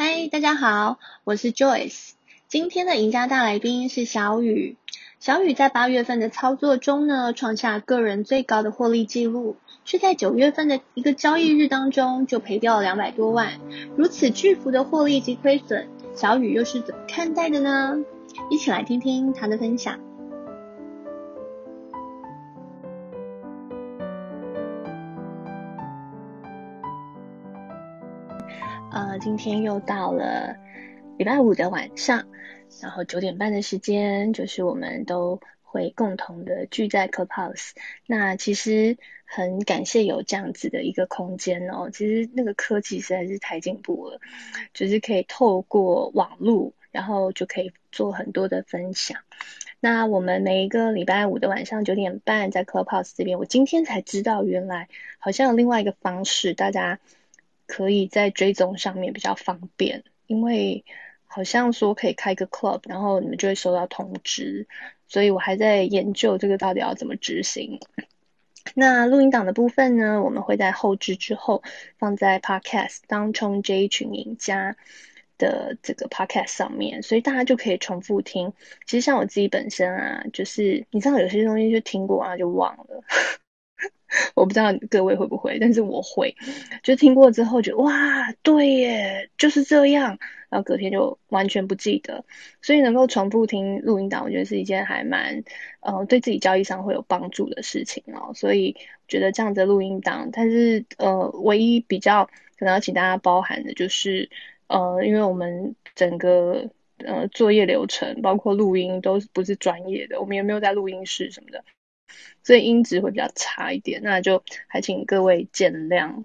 嗨，大家好，我是 Joyce。今天的赢家大来宾是小雨。小雨在八月份的操作中呢，创下个人最高的获利记录，却在九月份的一个交易日当中就赔掉了两百多万。如此巨幅的获利及亏损，小雨又是怎么看待的呢？一起来听听他的分享。今天又到了礼拜五的晚上，然后九点半的时间，就是我们都会共同的聚在 Clubhouse。那其实很感谢有这样子的一个空间哦。其实那个科技实在是太进步了，就是可以透过网络，然后就可以做很多的分享。那我们每一个礼拜五的晚上九点半在 Clubhouse 这边，我今天才知道，原来好像有另外一个方式，大家。可以在追踪上面比较方便，因为好像说可以开个 club，然后你们就会收到通知，所以我还在研究这个到底要怎么执行。那录音档的部分呢，我们会在后置之后放在 podcast 当冲这一群赢家的这个 podcast 上面，所以大家就可以重复听。其实像我自己本身啊，就是你知道有些东西就听过啊就忘了。我不知道各位会不会，但是我会，就听过之后觉得哇，对耶，就是这样，然后隔天就完全不记得，所以能够重复听录音档，我觉得是一件还蛮，呃，对自己交易上会有帮助的事情哦。所以觉得这样的录音档，但是呃，唯一比较可能要请大家包含的就是，呃，因为我们整个呃作业流程，包括录音都不是专业的，我们也没有在录音室什么的。所以音质会比较差一点，那就还请各位见谅。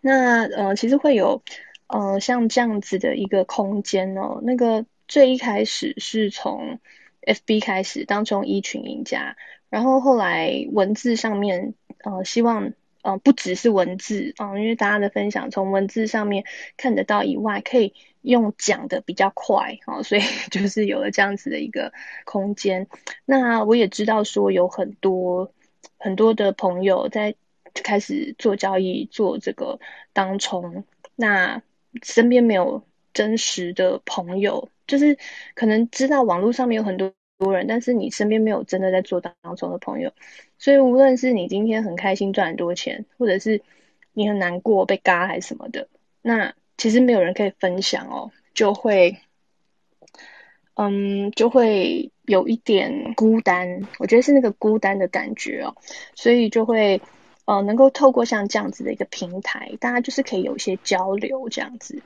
那呃，其实会有呃像这样子的一个空间哦。那个最一开始是从 FB 开始，当中一群赢家，然后后来文字上面呃希望。嗯、不只是文字啊、因为大家的分享从文字上面看得到以外，可以用讲的比较快啊、所以 就是有了这样子的一个空间。那我也知道说有很多很多的朋友在开始做交易，做这个当冲，那身边没有真实的朋友，就是可能知道网络上面有很多。多人，但是你身边没有真的在做当冲的朋友，所以无论是你今天很开心赚很多钱，或者是你很难过被嘎还是什么的，那其实没有人可以分享哦，就会，嗯，就会有一点孤单。我觉得是那个孤单的感觉哦，所以就会，呃，能够透过像这样子的一个平台，大家就是可以有一些交流这样子。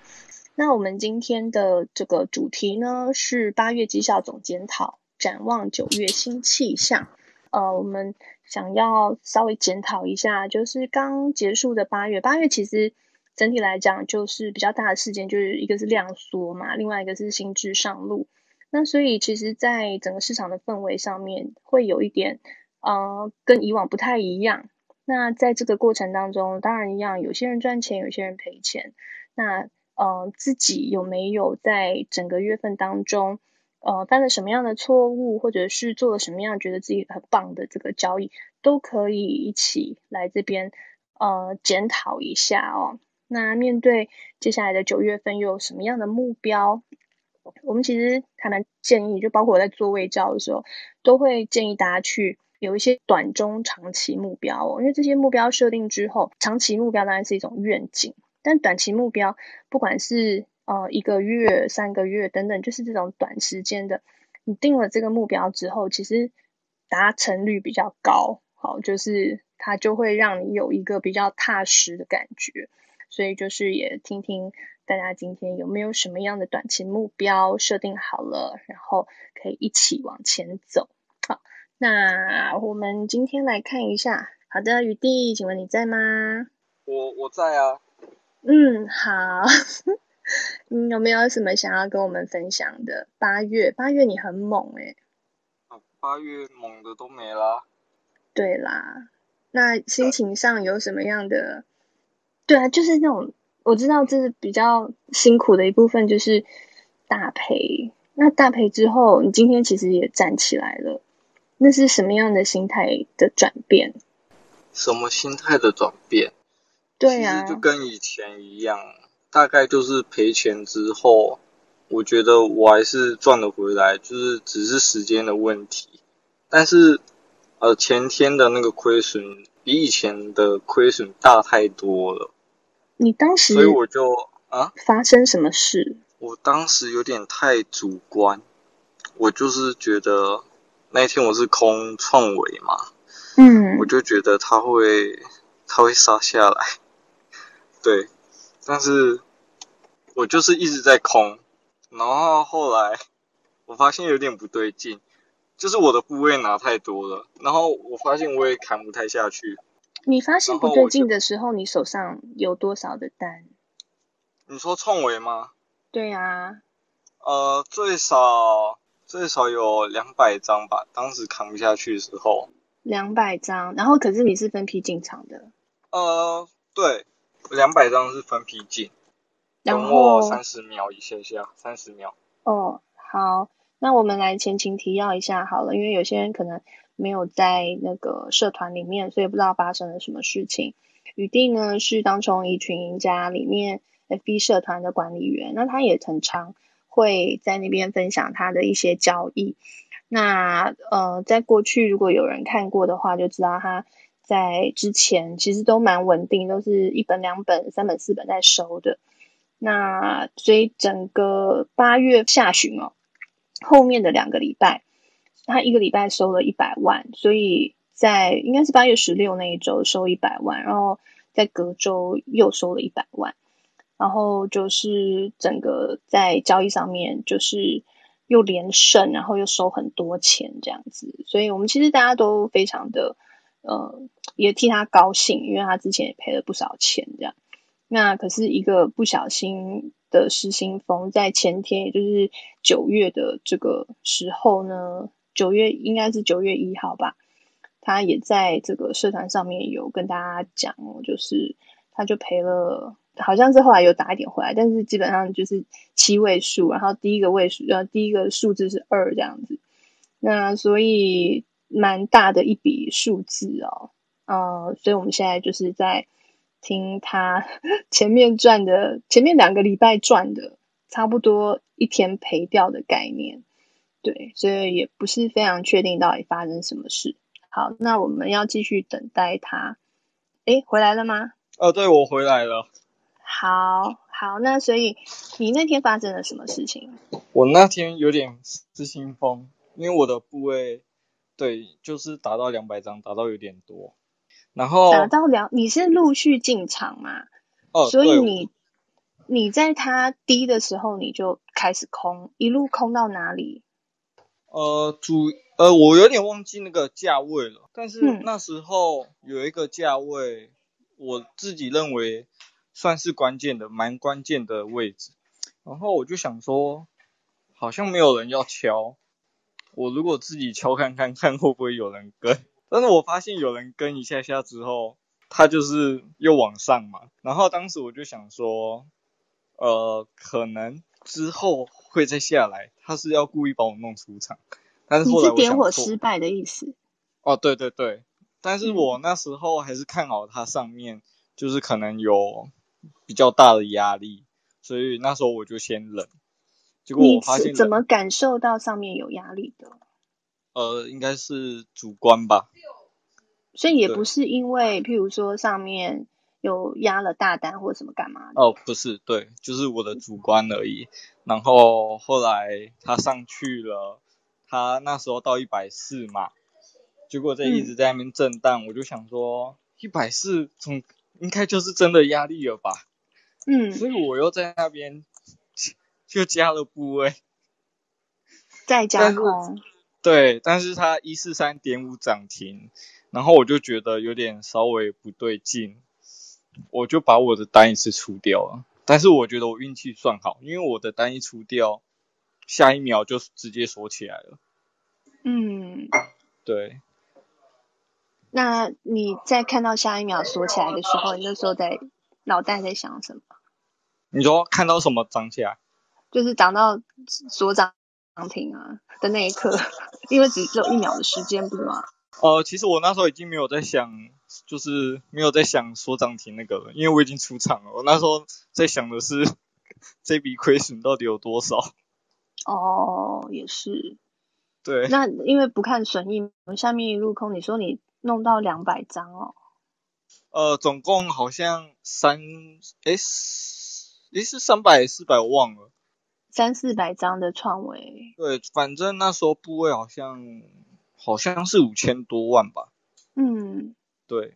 那我们今天的这个主题呢，是八月绩效总检讨。展望九月新气象，呃，我们想要稍微检讨一下，就是刚结束的八月，八月其实整体来讲就是比较大的事件，就是一个是量缩嘛，另外一个是新制上路，那所以其实，在整个市场的氛围上面，会有一点呃跟以往不太一样。那在这个过程当中，当然一样，有些人赚钱，有些人赔钱。那呃，自己有没有在整个月份当中？呃，犯了什么样的错误，或者是做了什么样觉得自己很棒的这个交易，都可以一起来这边呃检讨一下哦。那面对接下来的九月份又有什么样的目标？我们其实还蛮建议，就包括我在做位教的时候，都会建议大家去有一些短中长期目标哦。因为这些目标设定之后，长期目标当然是一种愿景，但短期目标不管是呃，一个月、三个月等等，就是这种短时间的。你定了这个目标之后，其实达成率比较高，好，就是它就会让你有一个比较踏实的感觉。所以就是也听听大家今天有没有什么样的短期目标设定好了，然后可以一起往前走。好，那我们今天来看一下。好的，雨弟，请问你在吗？我我在啊。嗯，好。你有没有什么想要跟我们分享的？八月，八月你很猛哎、欸。八月猛的都没啦。对啦，那心情上有什么样的？对啊，就是那种我知道这是比较辛苦的一部分，就是大赔。那大赔之后，你今天其实也站起来了，那是什么样的心态的转变？什么心态的转变？对啊，就跟以前一样。大概就是赔钱之后，我觉得我还是赚了回来，就是只是时间的问题。但是，呃，前天的那个亏损比以前的亏损大太多了。你当时，所以我就啊，发生什么事？我当时有点太主观，我就是觉得那一天我是空创维嘛，嗯，我就觉得它会它会杀下来，对，但是我就是一直在空，然后后来我发现有点不对劲，就是我的部位拿太多了，然后我发现我也扛不太下去。你发现不对劲的时候，你手上有多少的单？你说创维吗？对啊。呃，最少最少有两百张吧，当时扛不下去的时候。两百张，然后可是你是分批进场的。呃，对，两百张是分批进，然后三十秒一下下，三十秒。哦，好，那我们来前情提要一下好了，因为有些人可能。没有在那个社团里面，所以不知道发生了什么事情。雨定呢是当从一群赢家里面 FB 社团的管理员，那他也很常会在那边分享他的一些交易。那呃，在过去如果有人看过的话，就知道他在之前其实都蛮稳定，都是一本、两本、三本、四本在收的。那所以整个八月下旬哦，后面的两个礼拜。他一个礼拜收了一百万，所以在应该是八月十六那一周收一百万，然后在隔周又收了一百万，然后就是整个在交易上面就是又连胜，然后又收很多钱这样子，所以我们其实大家都非常的呃也替他高兴，因为他之前也赔了不少钱这样，那可是一个不小心的失心疯，在前天也就是九月的这个时候呢。九月应该是九月一号吧，他也在这个社团上面有跟大家讲，就是他就赔了，好像是后来有打一点回来，但是基本上就是七位数，然后第一个位数呃第一个数字是二这样子，那所以蛮大的一笔数字哦，呃，所以我们现在就是在听他 前面赚的，前面两个礼拜赚的差不多一天赔掉的概念。对，所以也不是非常确定到底发生什么事。好，那我们要继续等待他。诶，回来了吗？哦，对，我回来了。好，好，那所以你那天发生了什么事情？我那天有点失心疯，因为我的部位，对，就是达到两百张，达到有点多。然后达到两，你是陆续进场嘛？哦，所以你你在它低的时候你就开始空，一路空到哪里？呃，主呃，我有点忘记那个价位了，但是那时候有一个价位，我自己认为算是关键的，蛮关键的位置。然后我就想说，好像没有人要敲，我如果自己敲看看看会不会有人跟。但是我发现有人跟一下下之后，他就是又往上嘛。然后当时我就想说，呃，可能之后。会再下来，他是要故意把我弄出场，但是后来我是点火失败的意思？哦，对对对，但是我那时候还是看好它上面，就是可能有比较大的压力，所以那时候我就先忍。结果我发现，怎么感受到上面有压力的？呃，应该是主观吧。所以也不是因为，譬如说上面。有压了大单或者什么干嘛？哦，不是，对，就是我的主观而已。然后后来他上去了，他那时候到一百四嘛，结果在一直在那边震荡，嗯、我就想说一百四总应该就是真的压力了吧？嗯，所以我又在那边就加了部位，再加空。对，但是它一四三点五涨停，然后我就觉得有点稍微不对劲。我就把我的单一次出掉了，但是我觉得我运气算好，因为我的单一出掉，下一秒就直接锁起来了。嗯，对。那你在看到下一秒锁起来的时候，你那时候在脑袋在想什么？你说看到什么涨起来？就是涨到所涨停啊的那一刻，因为只只有一秒的时间，不是吗？呃，其实我那时候已经没有在想就是没有在想所涨停那个了，因为我已经出场了。我那时候在想的是 这笔亏损到底有多少。哦，也是。对。那因为不看损益，下面一路空，你说你弄到两百张哦。呃，总共好像三，诶，诶是三百四百，我忘了。三四百张的创维。对，反正那时候部位好像好像是五千多万吧。嗯。对。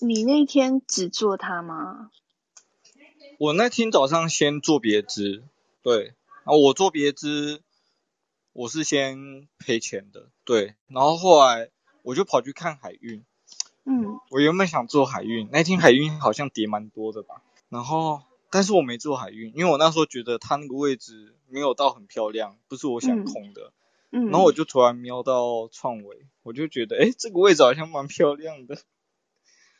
你那天只做它吗？我那天早上先做别支，对，啊，我做别支，我是先赔钱的，对，然后后来我就跑去看海运。嗯，我原本想做海运，那天海运好像跌蛮多的吧，然后但是我没做海运，因为我那时候觉得它那个位置没有到很漂亮，不是我想空的。嗯，然后我就突然瞄到创维，我就觉得，哎，这个位置好像蛮漂亮的。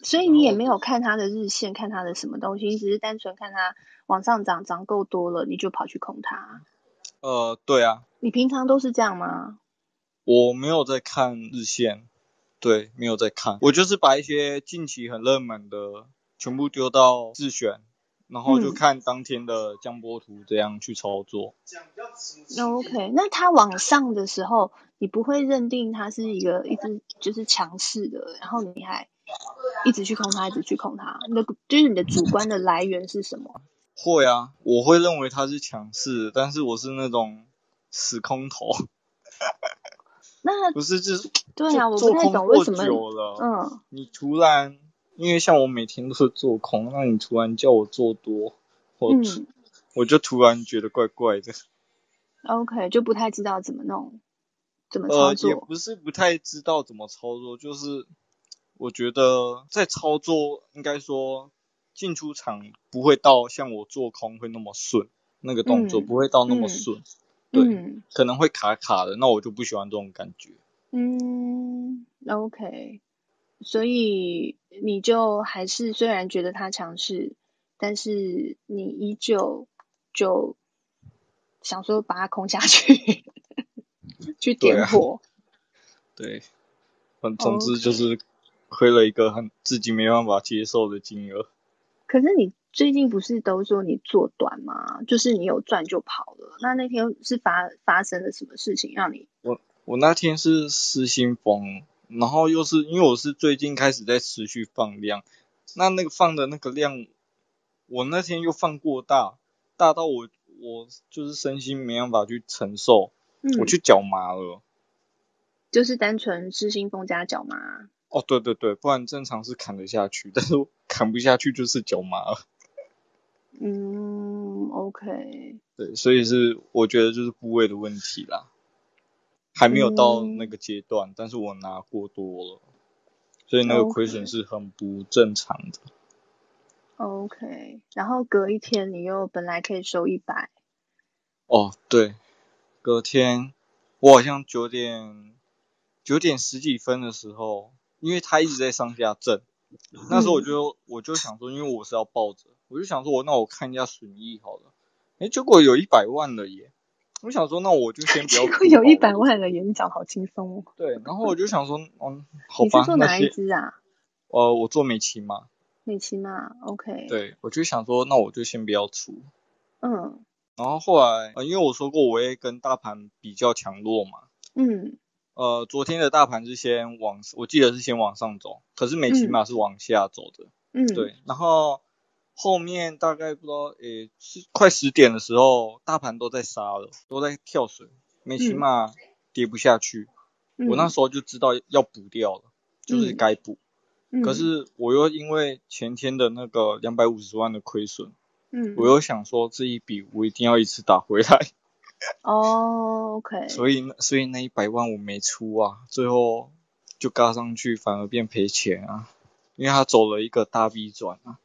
所以你也没有看它的日线，看它的什么东西，你只是单纯看它往上涨，涨够多了，你就跑去空它。呃，对啊。你平常都是这样吗？我没有在看日线。对，没有在看，我就是把一些近期很热门的全部丢到自选，然后就看当天的江波图这样去操作。那、嗯、OK，那它往上的时候，你不会认定它是一个一直就是强势的，然后你还一直去控它，一直去控它，那个就是你的主观的来源是什么？会啊，我会认为它是强势，但是我是那种死空头。那不是，就是对啊，我不太懂为什么。嗯，你突然，因为像我每天都是做空，那你突然叫我做多，我、嗯、我就突然觉得怪怪的。OK，就不太知道怎么弄，怎么操作。呃，也不是不太知道怎么操作，就是我觉得在操作，应该说进出场不会到像我做空会那么顺，那个动作不会到那么顺。对、嗯，可能会卡卡的，那我就不喜欢这种感觉。嗯，OK，所以你就还是虽然觉得他强势，但是你依旧就想说把它空下去，去点火。对，啊，对，总之就是亏了一个很自己没办法接受的金额。可是你。最近不是都说你做短吗？就是你有赚就跑了。那那天是发发生了什么事情让你？我我那天是失心疯，然后又是因为我是最近开始在持续放量，那那个放的那个量，我那天又放过大，大到我我就是身心没办法去承受，嗯、我去脚麻了。就是单纯失心疯加脚麻。哦，对对对，不然正常是砍得下去，但是我砍不下去就是脚麻了。嗯，OK。对，所以是我觉得就是部位的问题啦，还没有到那个阶段，嗯，但是我拿过多了，所以那个亏损是很不正常的。OK，然后隔一天你又本来可以收一百。哦，对，隔天我好像九点九点十几分的时候，因为他一直在上下震，那时候我就我就想说，因为我是要抱着。我就想说我，我那我看一下损益好了，哎，结果有一百万了耶！我想说，那我就先不要。结果有一百万了耶，你讲好轻松哦。对，然后我就想说，嗯，好吧。你是做哪一支啊？呃，我做美琪嘛。美琪嘛，OK。对，我就想说，那我就先不要出。嗯。然后后来，呃，因为我说过我会跟大盘比较强弱嘛。嗯。呃，昨天的大盘是先往，我记得是先往上走，可是美琪玛是往下走的。嗯。对，然后。后面大概不知道，诶，是快十点的时候，大盘都在杀了，都在跳水，美起码跌不下去，嗯，我那时候就知道要补掉了，嗯，就是该补，嗯。可是我又因为前天的那个两百五十万的亏损，嗯，我又想说这一笔我一定要一次打回来。哦，OK。所以所以那一百万我没出啊，最后就嘎上去，反而变赔钱啊，因为他走了一个大 V 转啊。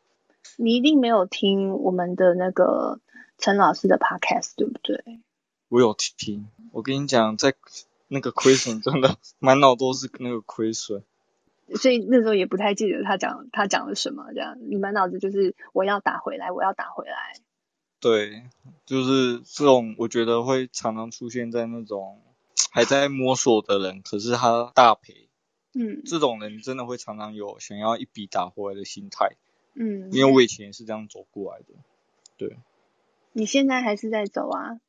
你一定没有听我们的那个陈老师的 podcast，对不对？我有听，我跟你讲，在那个亏损真的 满脑都是那个亏损，所以那时候也不太记得他讲他讲了什么，这样你满脑子就是我要打回来，我要打回来。对，就是这种，我觉得会常常出现在那种 还在摸索的人，可是他大赔，嗯，这种人真的会常常有想要一笔打回来的心态。嗯，因为我以前也是这样走过来的。对。你现在还是在走啊？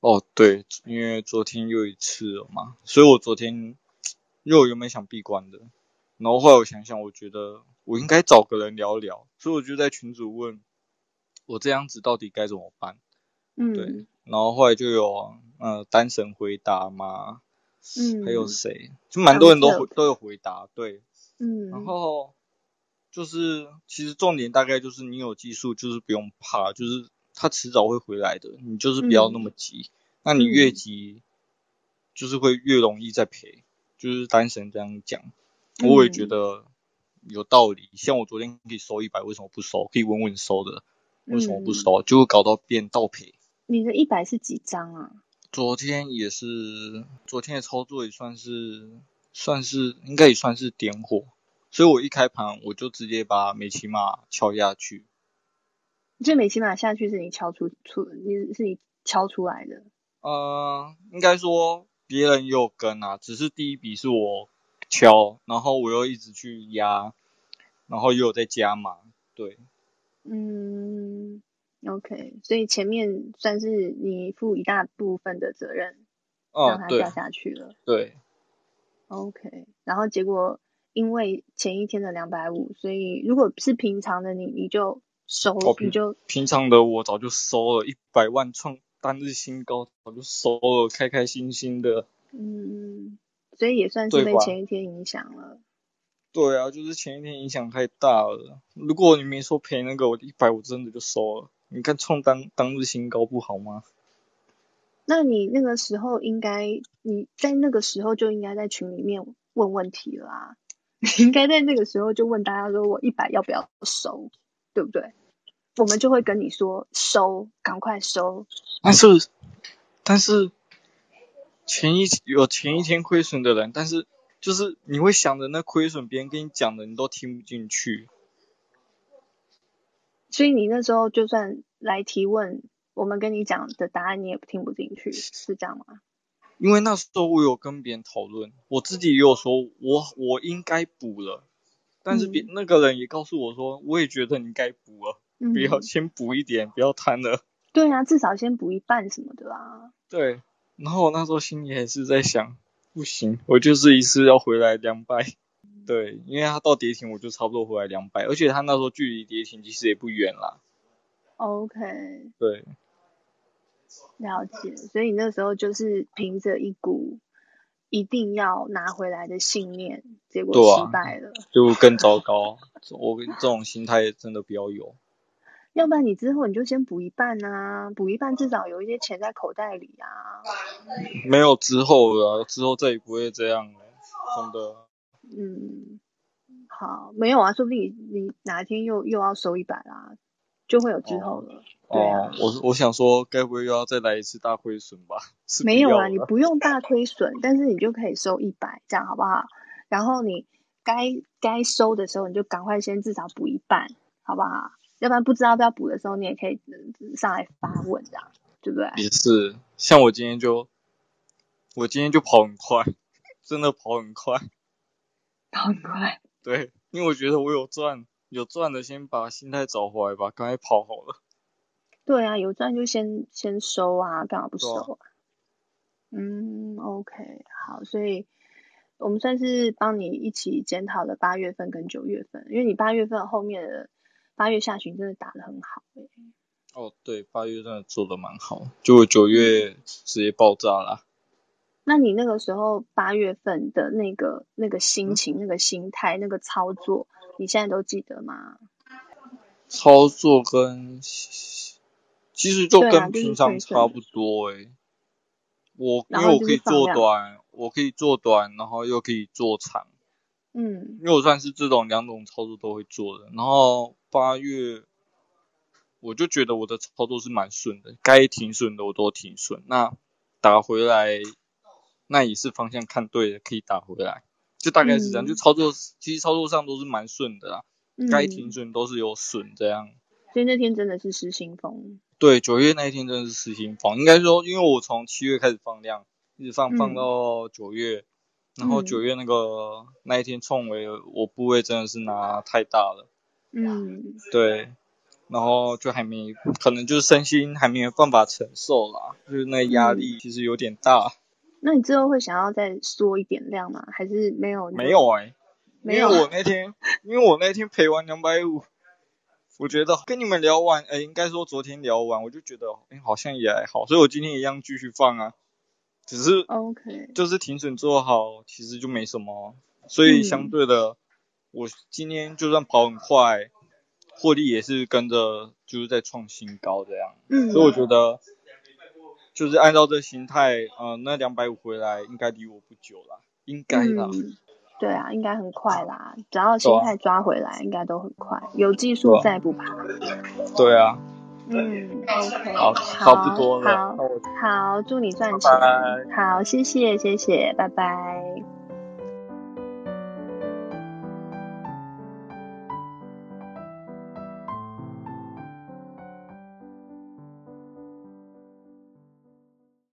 哦，对，因为昨天又一次了嘛，所以我昨天 又原本想闭关的，然后后来我想想，我觉得我应该找个人聊聊，所以我就在群主问，我这样子到底该怎么办？嗯，对，然后后来就有呃单神回答嘛，嗯，还有谁？就蛮多人都都有回答，对，嗯，然后就是其实重点大概就是你有技术，就是不用怕，就是。他迟早会回来的，你就是不要那么急。嗯、那你越急，就是会越容易再赔。就是单神这样讲，嗯、我也觉得有道理。像我昨天可以收一百，为什么不收？可以稳稳收的，为什么不收？嗯、就会搞到变倒赔。你的一百是几张啊？昨天也是，昨天的操作也算是，算是应该也算是点火。所以我一开盘我就直接把美琪玛敲下去。这美琪玛下去是你敲出出，你是你敲出来的？呃，应该说别人也有跟啊，只是第一笔是我敲，然后我又一直去压，然后又有在加码，对。嗯，OK，所以前面算是你负一大部分的责任，让它掉下去了。对。对 OK，然后结果因为前一天的两百五，所以如果是平常的你，你就。收你就平常的我早就收了一百万创单日新高，早就收了，开开心心的。嗯，所以也算是被前一天影响了。对，对啊，就是前一天影响太大了。如果你没说赔那个，我一百我真的就收了。你看创单当日新高不好吗？那你那个时候应该你在那个时候就应该在群里面问问题啦啊！你应该在那个时候就问大家说，我一百要不要收？对不对？我们就会跟你说收，赶快收。但是，但是前一有前一天亏损的人，但是就是你会想着那亏损，别人跟你讲的你都听不进去。所以你那时候就算来提问，我们跟你讲的答案你也听不进去，是这样吗？因为那时候我有跟别人讨论，我自己也有说我我应该补了。但是别、嗯、那个人也告诉我说，我也觉得你该补了，嗯、不要先补一点，不要贪了。对啊，至少先补一半什么的啦。对，然后我那时候心里还是在想，不行，我就是一次要回来两百。对，因为他到跌停我就差不多回来两百，而且他那时候距离跌停其实也不远啦。OK。对。了解，所以你那时候就是凭着一股。一定要拿回来的信念，结果失败了，啊、就更糟糕。我这种心态真的不要有。要不然你之后你就先补一半啊，补一半至少有一些钱在口袋里啊。没有之后了，之后再也不会这样了，真的。嗯，好，没有啊，说不定你你哪一天又又要收一百啦，就会有之后了。哦对啊，我我想说，该不会又要再来一次大亏损吧？没有啊，你不用大亏损，但是你就可以收一百，这样好不好？然后你该该收的时候，你就赶快先至少补一半，好不好？要不然不知道要不要补的时候，你也可以上来发问，这样对不对？也是，像我今天就，我今天就跑很快，真的跑很快，跑很快。对，因为我觉得我有赚，有赚的先把心态找回来吧，赶快跑好了。对啊，有赚就先先收啊，干嘛不收啊？嗯，OK，好，所以我们算是帮你一起检讨了八月份跟九月份，因为你八月份后面的八月下旬真的打得很好欸。哦，对，八月真的做得蛮好，就九月直接爆炸了。那你那个时候八月份的那个那个心情、嗯、那个心态、那个操作，你现在都记得吗？操作跟。其实就跟平常差不多诶、欸，我因为我可以做短，我可以做短，然后又可以做长，嗯，因为我算是这种两种操作都会做的。然后八月，我就觉得我的操作是蛮顺的，该停损的我都停损，那打回来，那也是方向看对了，可以打回来，就大概是这样。嗯、就操作，其实操作上都是蛮顺的啦，该停损都是有损这样。所以那天真的是失心疯。对，九月那一天真的是失心疯。应该说，因为我从七月开始放量，一直放放到九月，嗯、然后九月那个、嗯、那一天冲维，我部位真的是拿太大了。嗯，对，然后就还没，可能就是身心还没有办法承受啦，就是那压力其实有点大。嗯、那你之后会想要再缩一点量吗？还是没有？没有哎、欸，没有。因为我那天，因为我那天赔完两百五，我觉得跟你们聊完，哎，应该说昨天聊完，我就觉得，哎，好像也还好，所以我今天一样继续放啊。只是，OK，就是停损做好，其实就没什么，所以相对的，嗯、我今天就算跑很快，获利也是跟着就是在创新高这样，嗯，所以我觉得，就是按照这心态，呃，那两百五回来应该离我不久了，应该啦、嗯，对啊，应该很快啦，只要心态抓回来，应该都很快，有技术再不怕，对啊。嗯，OK，好，差不多了，好，好，祝你赚钱，好，谢谢，谢谢，拜拜。